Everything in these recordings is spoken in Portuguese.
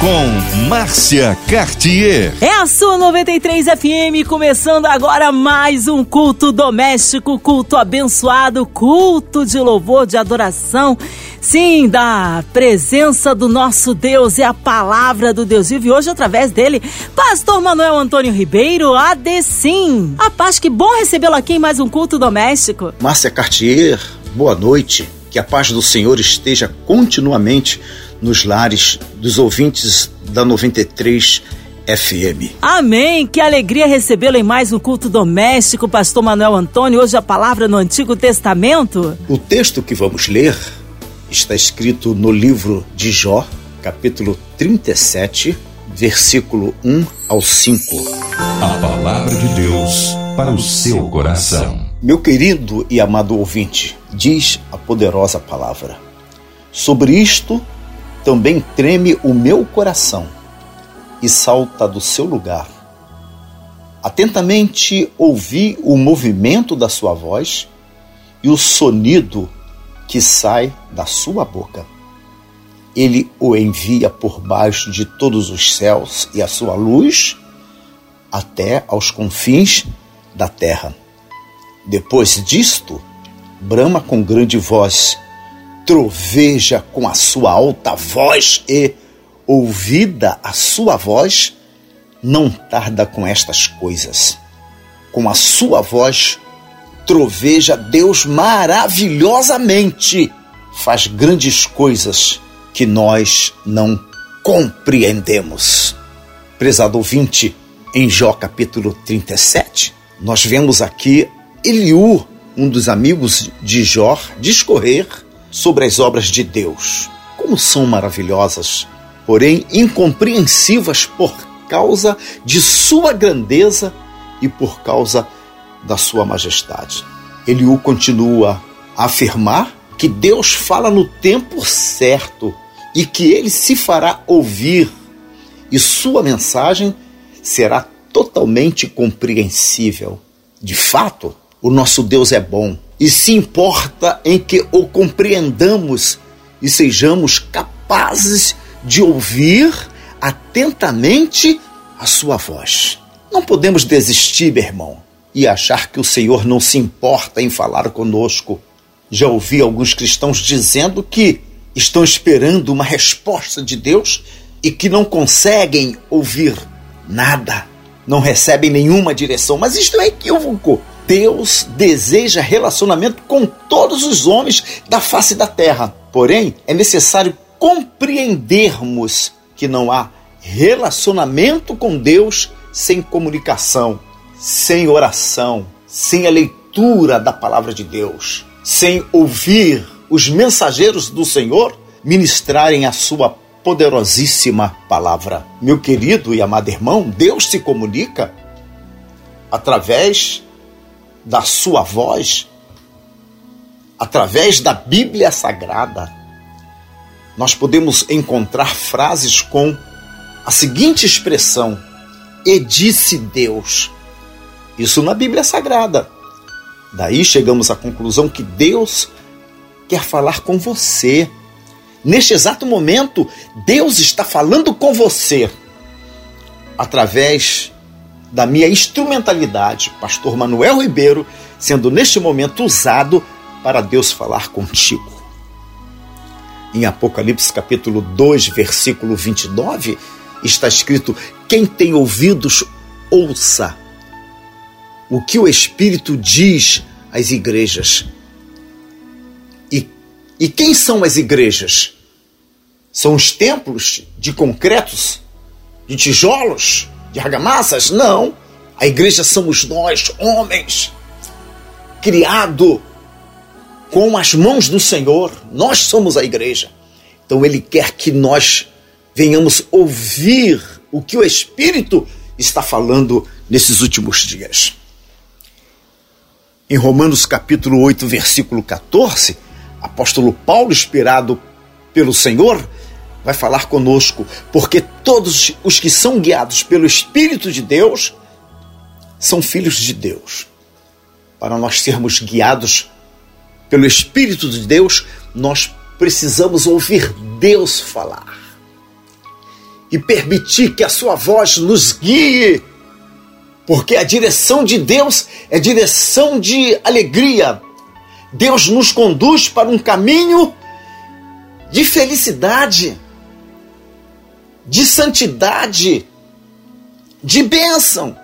Com Márcia Cartier. É a sua 93 FM, começando agora mais um culto doméstico, culto abençoado, culto de louvor, de adoração. Sim, da presença do nosso Deus e a palavra do Deus vive hoje através dele, Pastor Manuel Antônio Ribeiro, ADCIM. A paz, que bom recebê-lo aqui em mais um culto doméstico. Márcia Cartier, boa noite. Que a paz do Senhor esteja continuamente nos lares dos ouvintes da 93 FM. Amém. Que alegria recebê-lo em mais um culto doméstico, Pastor Manuel Antônio. Hoje a palavra no Antigo Testamento. O texto que vamos ler está escrito no livro de Jó, capítulo 37, versículo 1 ao 5. A palavra de Deus para o seu coração. Meu querido e amado ouvinte, diz a poderosa palavra: Sobre isto também treme o meu coração e salta do seu lugar. Atentamente ouvi o movimento da sua voz e o sonido que sai da sua boca. Ele o envia por baixo de todos os céus e a sua luz até aos confins da terra. Depois disto, brama com grande voz troveja com a sua alta voz e, ouvida a sua voz, não tarda com estas coisas. Com a sua voz, troveja Deus maravilhosamente, faz grandes coisas que nós não compreendemos. Prezado ouvinte, em Jó capítulo 37, nós vemos aqui Eliú, um dos amigos de Jó, discorrer sobre as obras de Deus. Como são maravilhosas, porém incompreensivas por causa de sua grandeza e por causa da sua majestade. Eliú continua a afirmar que Deus fala no tempo certo e que ele se fará ouvir e sua mensagem será totalmente compreensível. De fato, o nosso Deus é bom e se importa em que o compreendamos e sejamos capazes de ouvir atentamente a sua voz. Não podemos desistir, meu irmão, e achar que o Senhor não se importa em falar conosco. Já ouvi alguns cristãos dizendo que estão esperando uma resposta de Deus e que não conseguem ouvir nada, não recebem nenhuma direção, mas isto é equívoco. Deus deseja relacionamento com todos os homens da face da terra. Porém, é necessário compreendermos que não há relacionamento com Deus sem comunicação, sem oração, sem a leitura da palavra de Deus, sem ouvir os mensageiros do Senhor ministrarem a sua poderosíssima palavra. Meu querido e amado irmão, Deus se comunica através da sua voz, através da Bíblia Sagrada, nós podemos encontrar frases com a seguinte expressão: E disse Deus. Isso na Bíblia Sagrada. Daí chegamos à conclusão que Deus quer falar com você. Neste exato momento, Deus está falando com você através da minha instrumentalidade, Pastor Manuel Ribeiro, sendo neste momento usado para Deus falar contigo. Em Apocalipse capítulo 2, versículo 29, está escrito: Quem tem ouvidos, ouça o que o Espírito diz às igrejas. E, e quem são as igrejas? São os templos de concretos, de tijolos, de argamassas? Não. A igreja somos nós, homens, criado com as mãos do Senhor. Nós somos a igreja. Então ele quer que nós venhamos ouvir o que o Espírito está falando nesses últimos dias. Em Romanos capítulo 8, versículo 14, apóstolo Paulo, inspirado pelo Senhor, vai falar conosco, porque todos os que são guiados pelo Espírito de Deus são filhos de Deus. Para nós sermos guiados pelo Espírito de Deus, nós precisamos ouvir Deus falar e permitir que a sua voz nos guie, porque a direção de Deus é direção de alegria. Deus nos conduz para um caminho de felicidade, de santidade, de bênção.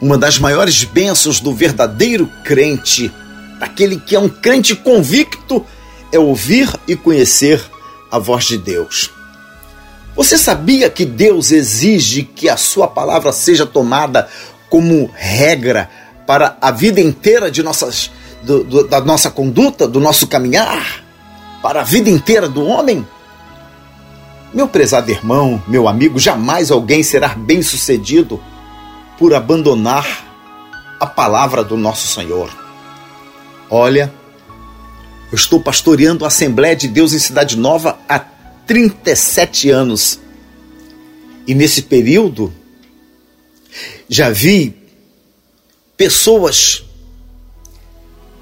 Uma das maiores bênçãos do verdadeiro crente, daquele que é um crente convicto, é ouvir e conhecer a voz de Deus. Você sabia que Deus exige que a sua palavra seja tomada como regra para a vida inteira de nossas, do, do, da nossa conduta, do nosso caminhar, para a vida inteira do homem? Meu prezado irmão, meu amigo, jamais alguém será bem sucedido por abandonar a palavra do nosso Senhor. Olha, eu estou pastoreando a Assembleia de Deus em Cidade Nova há 37 anos. E nesse período, já vi pessoas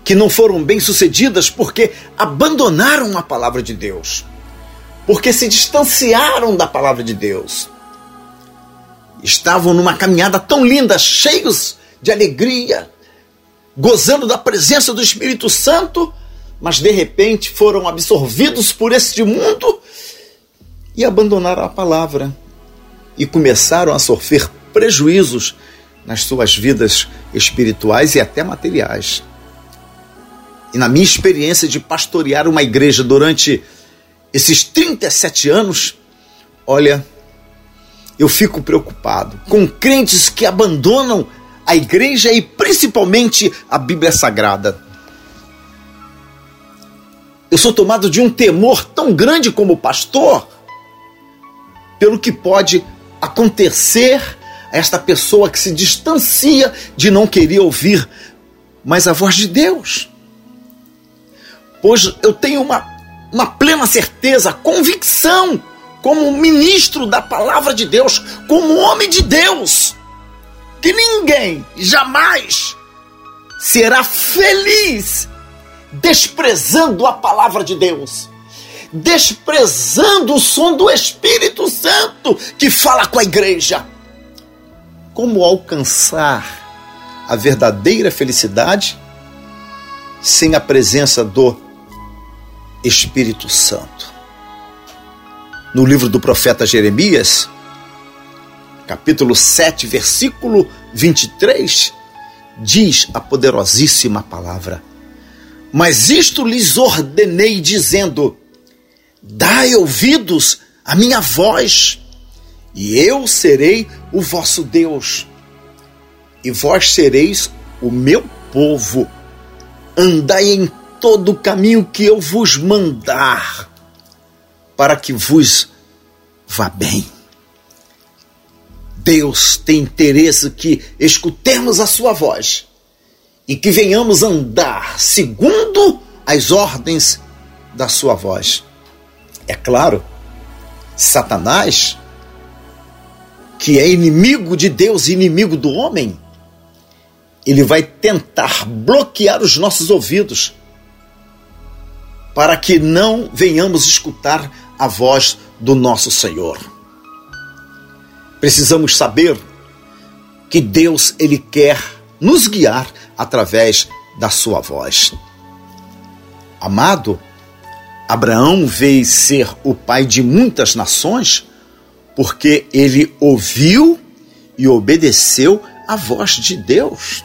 que não foram bem-sucedidas porque abandonaram a palavra de Deus, porque se distanciaram da palavra de Deus. Estavam numa caminhada tão linda, cheios de alegria, gozando da presença do Espírito Santo, mas de repente foram absorvidos por este mundo e abandonaram a palavra e começaram a sofrer prejuízos nas suas vidas espirituais e até materiais. E na minha experiência de pastorear uma igreja durante esses 37 anos, olha, eu fico preocupado com crentes que abandonam a igreja e principalmente a Bíblia Sagrada. Eu sou tomado de um temor tão grande como pastor pelo que pode acontecer a esta pessoa que se distancia de não querer ouvir mais a voz de Deus. Pois eu tenho uma, uma plena certeza, convicção, como ministro da palavra de Deus, como homem de Deus, que ninguém jamais será feliz desprezando a palavra de Deus, desprezando o som do Espírito Santo que fala com a igreja. Como alcançar a verdadeira felicidade sem a presença do Espírito Santo? No livro do profeta Jeremias, capítulo 7, versículo 23, diz a poderosíssima palavra: mas isto lhes ordenei, dizendo: Dai ouvidos à minha voz, e eu serei o vosso Deus, e vós sereis o meu povo. Andai em todo o caminho que eu vos mandar, para que vos vá bem. Deus tem interesse que escutemos a sua voz e que venhamos andar segundo as ordens da sua voz. É claro, Satanás, que é inimigo de Deus e inimigo do homem, ele vai tentar bloquear os nossos ouvidos para que não venhamos escutar a voz do nosso Senhor. Precisamos saber que Deus ele quer nos guiar através da sua voz. Amado, Abraão veio ser o pai de muitas nações porque ele ouviu e obedeceu a voz de Deus.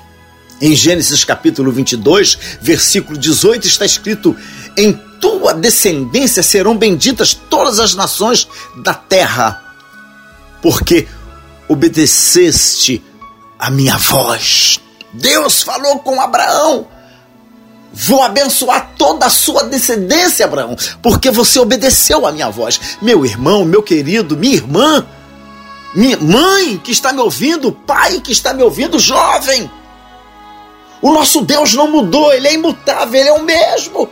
Em Gênesis capítulo 22, versículo 18 está escrito: Em tua descendência serão benditas todas as nações da terra, porque obedeceste a minha voz. Deus falou com Abraão: Vou abençoar toda a sua descendência, Abraão, porque você obedeceu a minha voz. Meu irmão, meu querido, minha irmã, minha mãe que está me ouvindo, pai que está me ouvindo, jovem. O nosso Deus não mudou, ele é imutável, ele é o mesmo.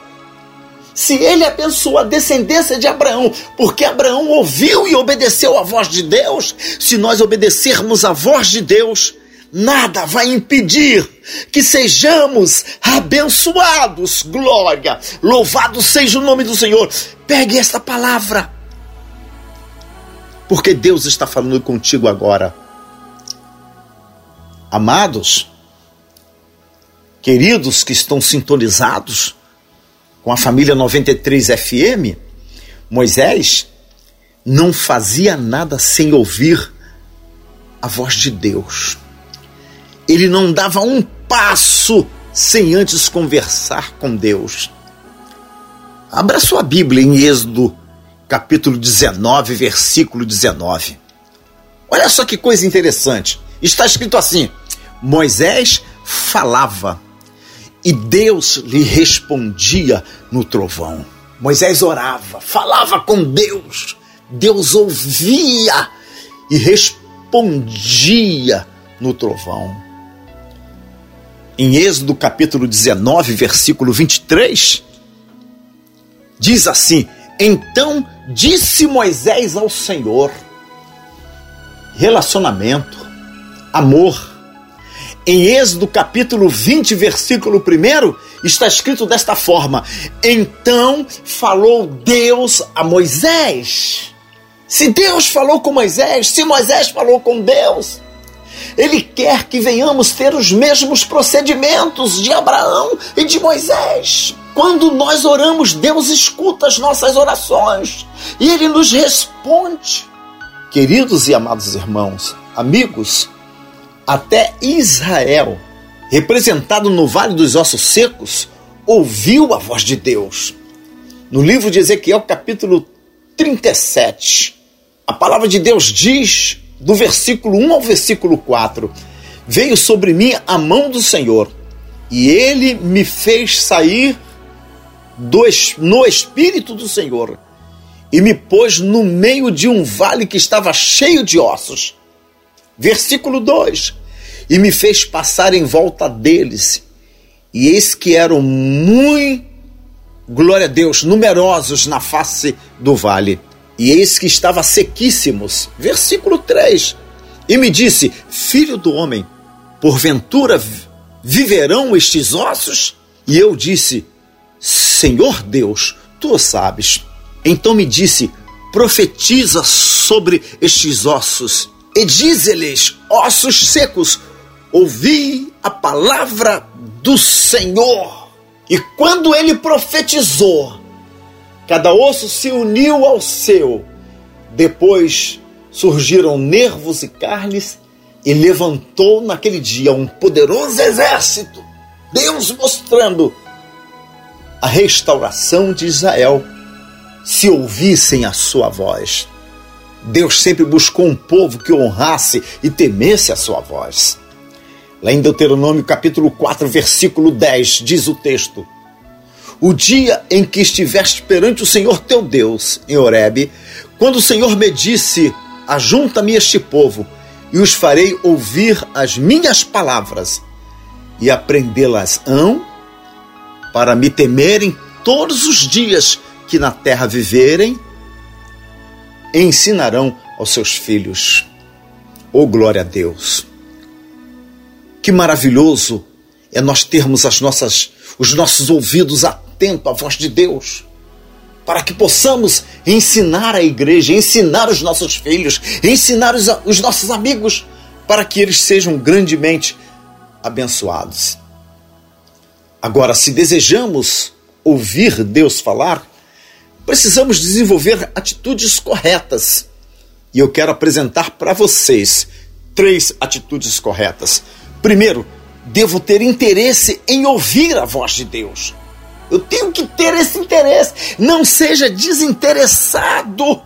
se ele abençoou a descendência de Abraão, porque Abraão ouviu e obedeceu a voz de Deus, se nós obedecermos a voz de Deus, nada vai impedir que sejamos abençoados. Glória! Louvado seja o nome do Senhor. Pegue esta palavra, porque Deus está falando contigo agora. Amados, queridos que estão sintonizados com a família 93 FM, Moisés não fazia nada sem ouvir a voz de Deus. Ele não dava um passo sem antes conversar com Deus. Abra sua Bíblia em Êxodo, capítulo 19, versículo 19. Olha só que coisa interessante. Está escrito assim: Moisés falava e Deus lhe respondia no trovão. Moisés orava, falava com Deus, Deus ouvia e respondia no trovão em Êxodo capítulo 19, versículo 23, diz assim: Então disse Moisés ao Senhor, relacionamento, amor. Em Êxodo capítulo 20, versículo 1, está escrito desta forma: Então falou Deus a Moisés. Se Deus falou com Moisés, se Moisés falou com Deus, ele quer que venhamos ter os mesmos procedimentos de Abraão e de Moisés. Quando nós oramos, Deus escuta as nossas orações e ele nos responde. Queridos e amados irmãos, amigos, até Israel, representado no Vale dos Ossos Secos, ouviu a voz de Deus. No livro de Ezequiel, capítulo 37, a palavra de Deus diz do versículo 1 ao versículo 4: Veio sobre mim a mão do Senhor, e ele me fez sair do, no espírito do Senhor, e me pôs no meio de um vale que estava cheio de ossos. Versículo 2: E me fez passar em volta deles, e eis que eram muito, glória a Deus, numerosos na face do vale e eis que estava sequíssimos. Versículo 3. E me disse: Filho do homem, porventura viverão estes ossos? E eu disse: Senhor Deus, tu o sabes. Então me disse: Profetiza sobre estes ossos e dize-lhes: Ossos secos, ouvi a palavra do Senhor. E quando ele profetizou, Cada osso se uniu ao seu. Depois surgiram nervos e carnes e levantou naquele dia um poderoso exército. Deus mostrando a restauração de Israel se ouvissem a sua voz. Deus sempre buscou um povo que honrasse e temesse a sua voz. Lá em Deuteronômio capítulo 4, versículo 10, diz o texto: o dia em que estiveste perante o Senhor teu Deus em Horebe, quando o Senhor me disse: Ajunta-me este povo, e os farei ouvir as minhas palavras, e aprendê-las-ão, para me temerem todos os dias que na terra viverem, ensinarão aos seus filhos. Oh, glória a Deus! Que maravilhoso é nós termos as nossas, os nossos ouvidos atentos atento à voz de Deus, para que possamos ensinar a igreja, ensinar os nossos filhos, ensinar os, os nossos amigos, para que eles sejam grandemente abençoados. Agora, se desejamos ouvir Deus falar, precisamos desenvolver atitudes corretas. E eu quero apresentar para vocês três atitudes corretas. Primeiro, devo ter interesse em ouvir a voz de Deus. Eu tenho que ter esse interesse. Não seja desinteressado.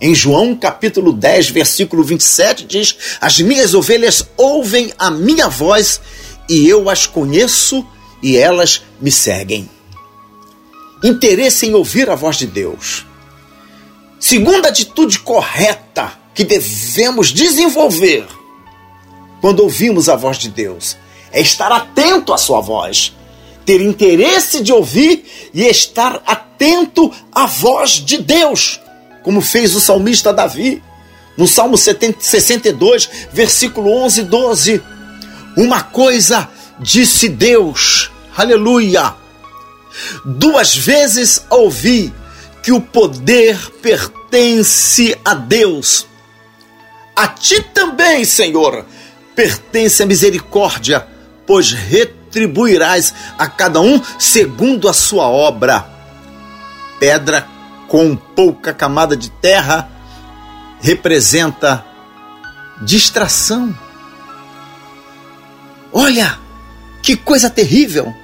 Em João capítulo 10, versículo 27 diz: As minhas ovelhas ouvem a minha voz e eu as conheço e elas me seguem. Interesse em ouvir a voz de Deus. Segunda atitude correta que devemos desenvolver quando ouvimos a voz de Deus é estar atento à sua voz ter interesse de ouvir e estar atento à voz de Deus, como fez o salmista Davi, no Salmo 62, versículo 11 e 12. Uma coisa disse Deus, aleluia. Duas vezes ouvi que o poder pertence a Deus. A ti também, Senhor, pertence a misericórdia, pois retribuirás a cada um segundo a sua obra. Pedra com pouca camada de terra representa distração. Olha, que coisa terrível!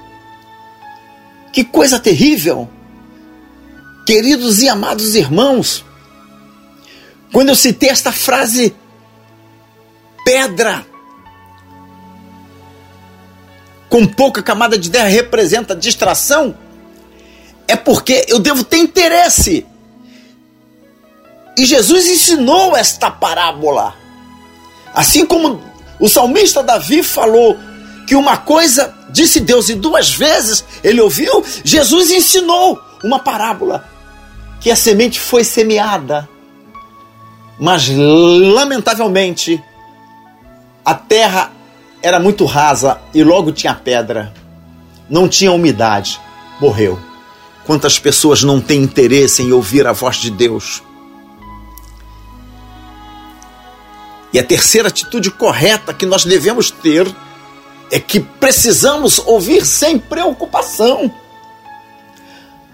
Que coisa terrível! Queridos e amados irmãos, quando eu citei esta frase, pedra com pouca camada de terra representa distração, é porque eu devo ter interesse. E Jesus ensinou esta parábola. Assim como o salmista Davi falou que uma coisa disse Deus e duas vezes ele ouviu, Jesus ensinou uma parábola que a semente foi semeada, mas lamentavelmente a terra era muito rasa e logo tinha pedra, não tinha umidade, morreu. Quantas pessoas não têm interesse em ouvir a voz de Deus? E a terceira atitude correta que nós devemos ter é que precisamos ouvir sem preocupação.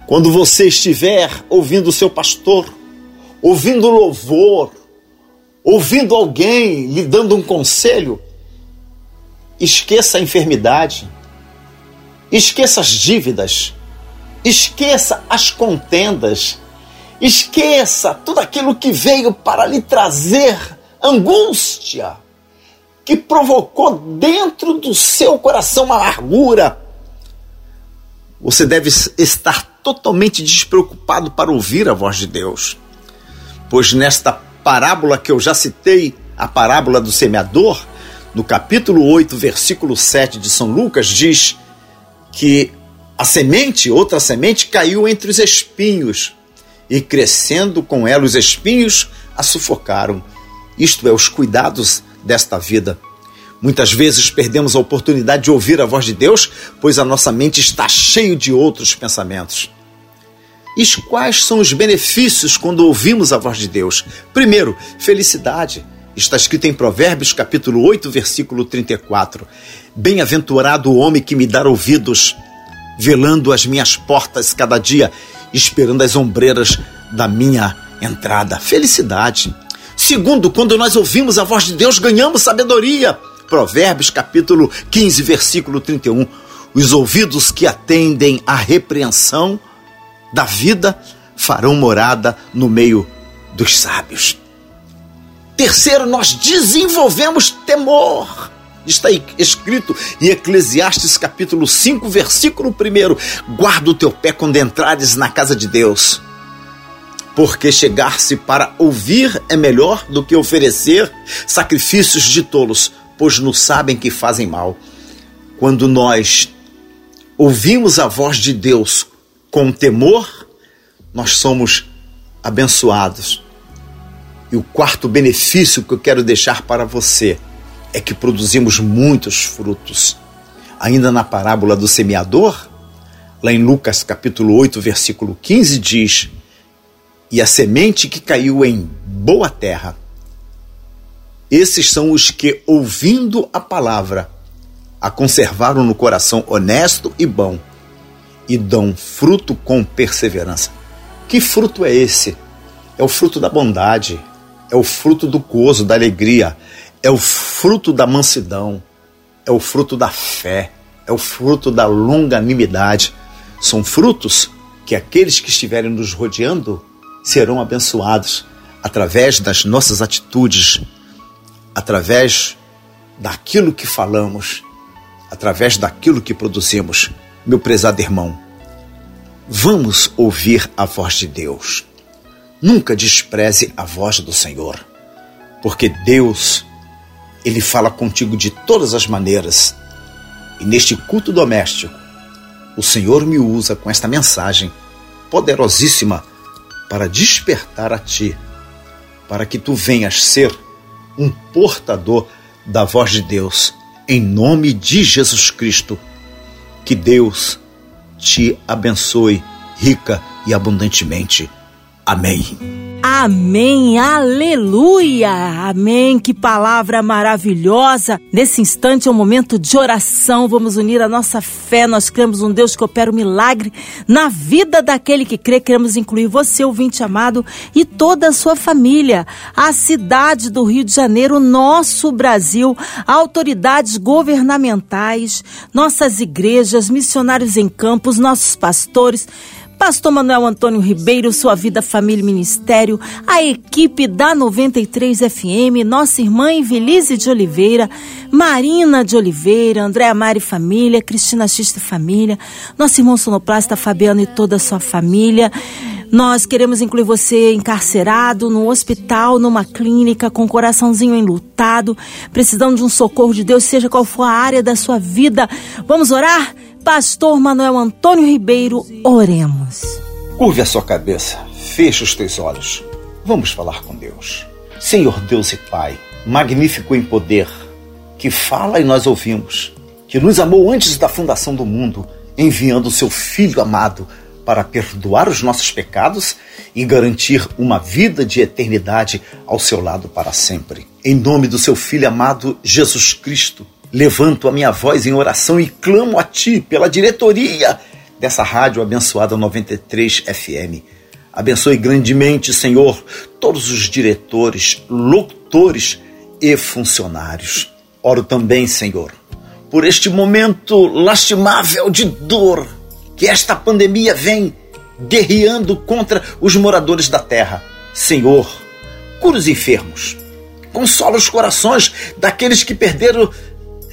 Quando você estiver ouvindo o seu pastor, ouvindo louvor, ouvindo alguém lhe dando um conselho, esqueça a enfermidade, esqueça as dívidas, esqueça as contendas, esqueça tudo aquilo que veio para lhe trazer angústia que provocou dentro do seu coração uma amargura. Você deve estar totalmente despreocupado para ouvir a voz de Deus. Pois nesta parábola que eu já citei, a parábola do semeador, no capítulo 8, versículo 7 de São Lucas, diz que a semente, outra semente, caiu entre os espinhos, e crescendo com ela os espinhos, a sufocaram isto é, os cuidados desta vida. Muitas vezes perdemos a oportunidade de ouvir a voz de Deus, pois a nossa mente está cheia de outros pensamentos. E quais são os benefícios quando ouvimos a voz de Deus? Primeiro, felicidade. Está escrito em Provérbios, capítulo 8, versículo 34. Bem-aventurado o homem que me dá ouvidos, velando as minhas portas cada dia, esperando as ombreiras da minha entrada. Felicidade. Segundo, quando nós ouvimos a voz de Deus, ganhamos sabedoria. Provérbios capítulo 15, versículo 31. Os ouvidos que atendem à repreensão da vida farão morada no meio dos sábios. Terceiro, nós desenvolvemos temor. Está escrito em Eclesiastes capítulo 5, versículo 1. Guarda o teu pé quando entrares na casa de Deus porque chegar-se para ouvir é melhor do que oferecer sacrifícios de tolos, pois não sabem que fazem mal. Quando nós ouvimos a voz de Deus com temor, nós somos abençoados. E o quarto benefício que eu quero deixar para você é que produzimos muitos frutos. Ainda na parábola do semeador, lá em Lucas capítulo 8, versículo 15 diz: e a semente que caiu em boa terra. Esses são os que, ouvindo a palavra, a conservaram no coração honesto e bom e dão fruto com perseverança. Que fruto é esse? É o fruto da bondade, é o fruto do gozo, da alegria, é o fruto da mansidão, é o fruto da fé, é o fruto da longanimidade. São frutos que aqueles que estiverem nos rodeando serão abençoados através das nossas atitudes, através daquilo que falamos, através daquilo que produzimos. Meu prezado irmão, vamos ouvir a voz de Deus. Nunca despreze a voz do Senhor, porque Deus, Ele fala contigo de todas as maneiras. E neste culto doméstico, o Senhor me usa com esta mensagem poderosíssima para despertar a ti, para que tu venhas ser um portador da voz de Deus, em nome de Jesus Cristo. Que Deus te abençoe rica e abundantemente. Amém. Amém, aleluia, amém. Que palavra maravilhosa. Nesse instante é um momento de oração. Vamos unir a nossa fé. Nós cremos um Deus que opera o um milagre na vida daquele que crê. Queremos incluir você, ouvinte amado, e toda a sua família. A cidade do Rio de Janeiro, nosso Brasil, autoridades governamentais, nossas igrejas, missionários em campos, nossos pastores Pastor Manuel Antônio Ribeiro, sua vida, família e ministério, a equipe da 93 FM, nossa irmã Evelise de Oliveira, Marina de Oliveira, Andréa Mari Família, Cristina Xista Família, nosso irmão sonoplasta Fabiano e toda a sua família. Nós queremos incluir você encarcerado, no hospital, numa clínica, com o coraçãozinho enlutado, precisando de um socorro de Deus, seja qual for a área da sua vida. Vamos orar? Pastor Manuel Antônio Ribeiro, oremos. Curve a sua cabeça, feche os teus olhos. Vamos falar com Deus. Senhor Deus e Pai, magnífico em poder, que fala e nós ouvimos, que nos amou antes da fundação do mundo, enviando o seu Filho amado para perdoar os nossos pecados e garantir uma vida de eternidade ao seu lado para sempre. Em nome do seu Filho amado Jesus Cristo, levanto a minha voz em oração e clamo a Ti pela diretoria dessa rádio abençoada 93 FM. Abençoe grandemente, Senhor, todos os diretores, locutores e funcionários. Oro também, Senhor, por este momento lastimável de dor que esta pandemia vem guerreando contra os moradores da terra. Senhor, cura os enfermos, consola os corações daqueles que perderam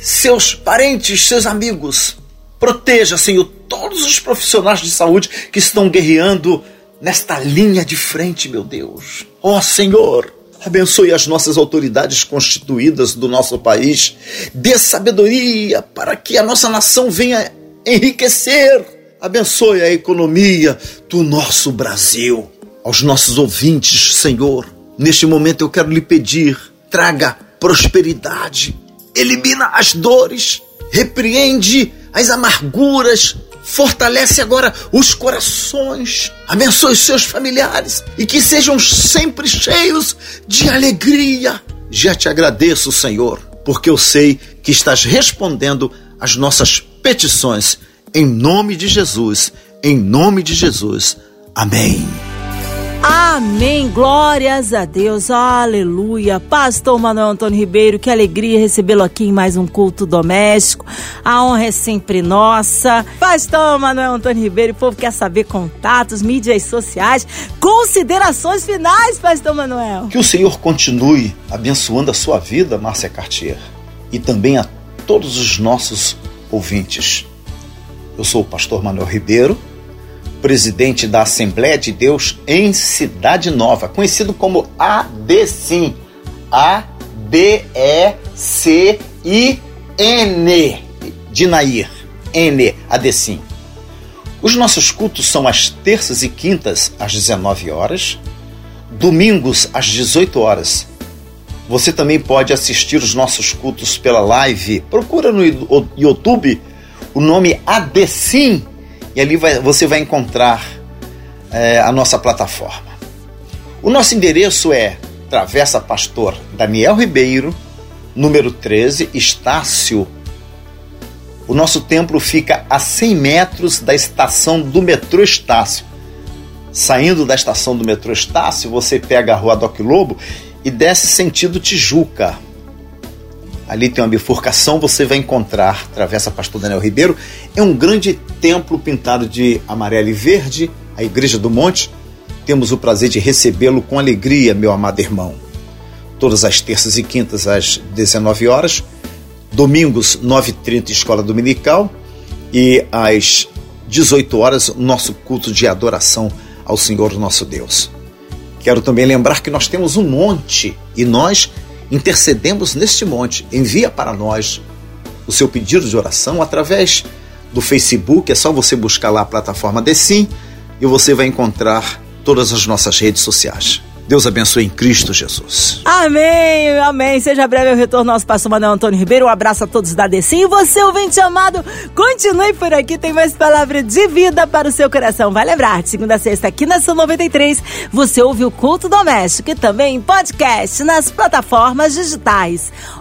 seus parentes, seus amigos. Proteja, Senhor, todos os profissionais de saúde que estão guerreando nesta linha de frente, meu Deus. Ó oh, Senhor, abençoe as nossas autoridades constituídas do nosso país. Dê sabedoria para que a nossa nação venha enriquecer. Abençoe a economia do nosso Brasil. Aos nossos ouvintes, Senhor, neste momento eu quero lhe pedir: traga prosperidade elimina as dores, repreende as amarguras, fortalece agora os corações, abençoe os seus familiares e que sejam sempre cheios de alegria. Já te agradeço, Senhor, porque eu sei que estás respondendo às nossas petições. Em nome de Jesus, em nome de Jesus. Amém. Amém. Glórias a Deus. Aleluia. Pastor Manuel Antônio Ribeiro, que alegria recebê-lo aqui em mais um culto doméstico. A honra é sempre nossa. Pastor Manuel Antônio Ribeiro, o povo quer saber contatos, mídias sociais, considerações finais, Pastor Manuel. Que o Senhor continue abençoando a sua vida, Márcia Cartier, e também a todos os nossos ouvintes. Eu sou o pastor Manuel Ribeiro presidente da Assembleia de Deus em Cidade Nova, conhecido como ADCIM. A-D-E-C-I-N. De Nair. N. ADCIM. Os nossos cultos são às terças e quintas, às 19 horas, domingos, às 18 horas. Você também pode assistir os nossos cultos pela live. Procura no YouTube o nome ADCIM e ali vai, você vai encontrar é, a nossa plataforma. O nosso endereço é Travessa Pastor Daniel Ribeiro, número 13, Estácio. O nosso templo fica a 100 metros da estação do metrô Estácio. Saindo da estação do metrô Estácio, você pega a rua Doc Lobo e desce sentido Tijuca. Ali tem uma bifurcação, você vai encontrar, Travessa Pastor Daniel Ribeiro, é um grande templo pintado de amarelo e verde, a Igreja do Monte. Temos o prazer de recebê-lo com alegria, meu amado irmão. Todas as terças e quintas às 19 horas, domingos 9h30 Escola Dominical e às 18 horas nosso culto de adoração ao Senhor nosso Deus. Quero também lembrar que nós temos um monte e nós intercedemos neste monte. Envia para nós o seu pedido de oração através do Facebook, é só você buscar lá a plataforma Decim e você vai encontrar todas as nossas redes sociais. Deus abençoe em Cristo Jesus. Amém, amém. Seja breve o retorno nosso pastor Manuel Antônio Ribeiro. Um abraço a todos da Decim. E você, ouvinte amado, continue por aqui. Tem mais palavra de vida para o seu coração. Vai lembrar, segunda a sexta, aqui na São 93, você ouve o Culto Doméstico e também podcast nas plataformas digitais.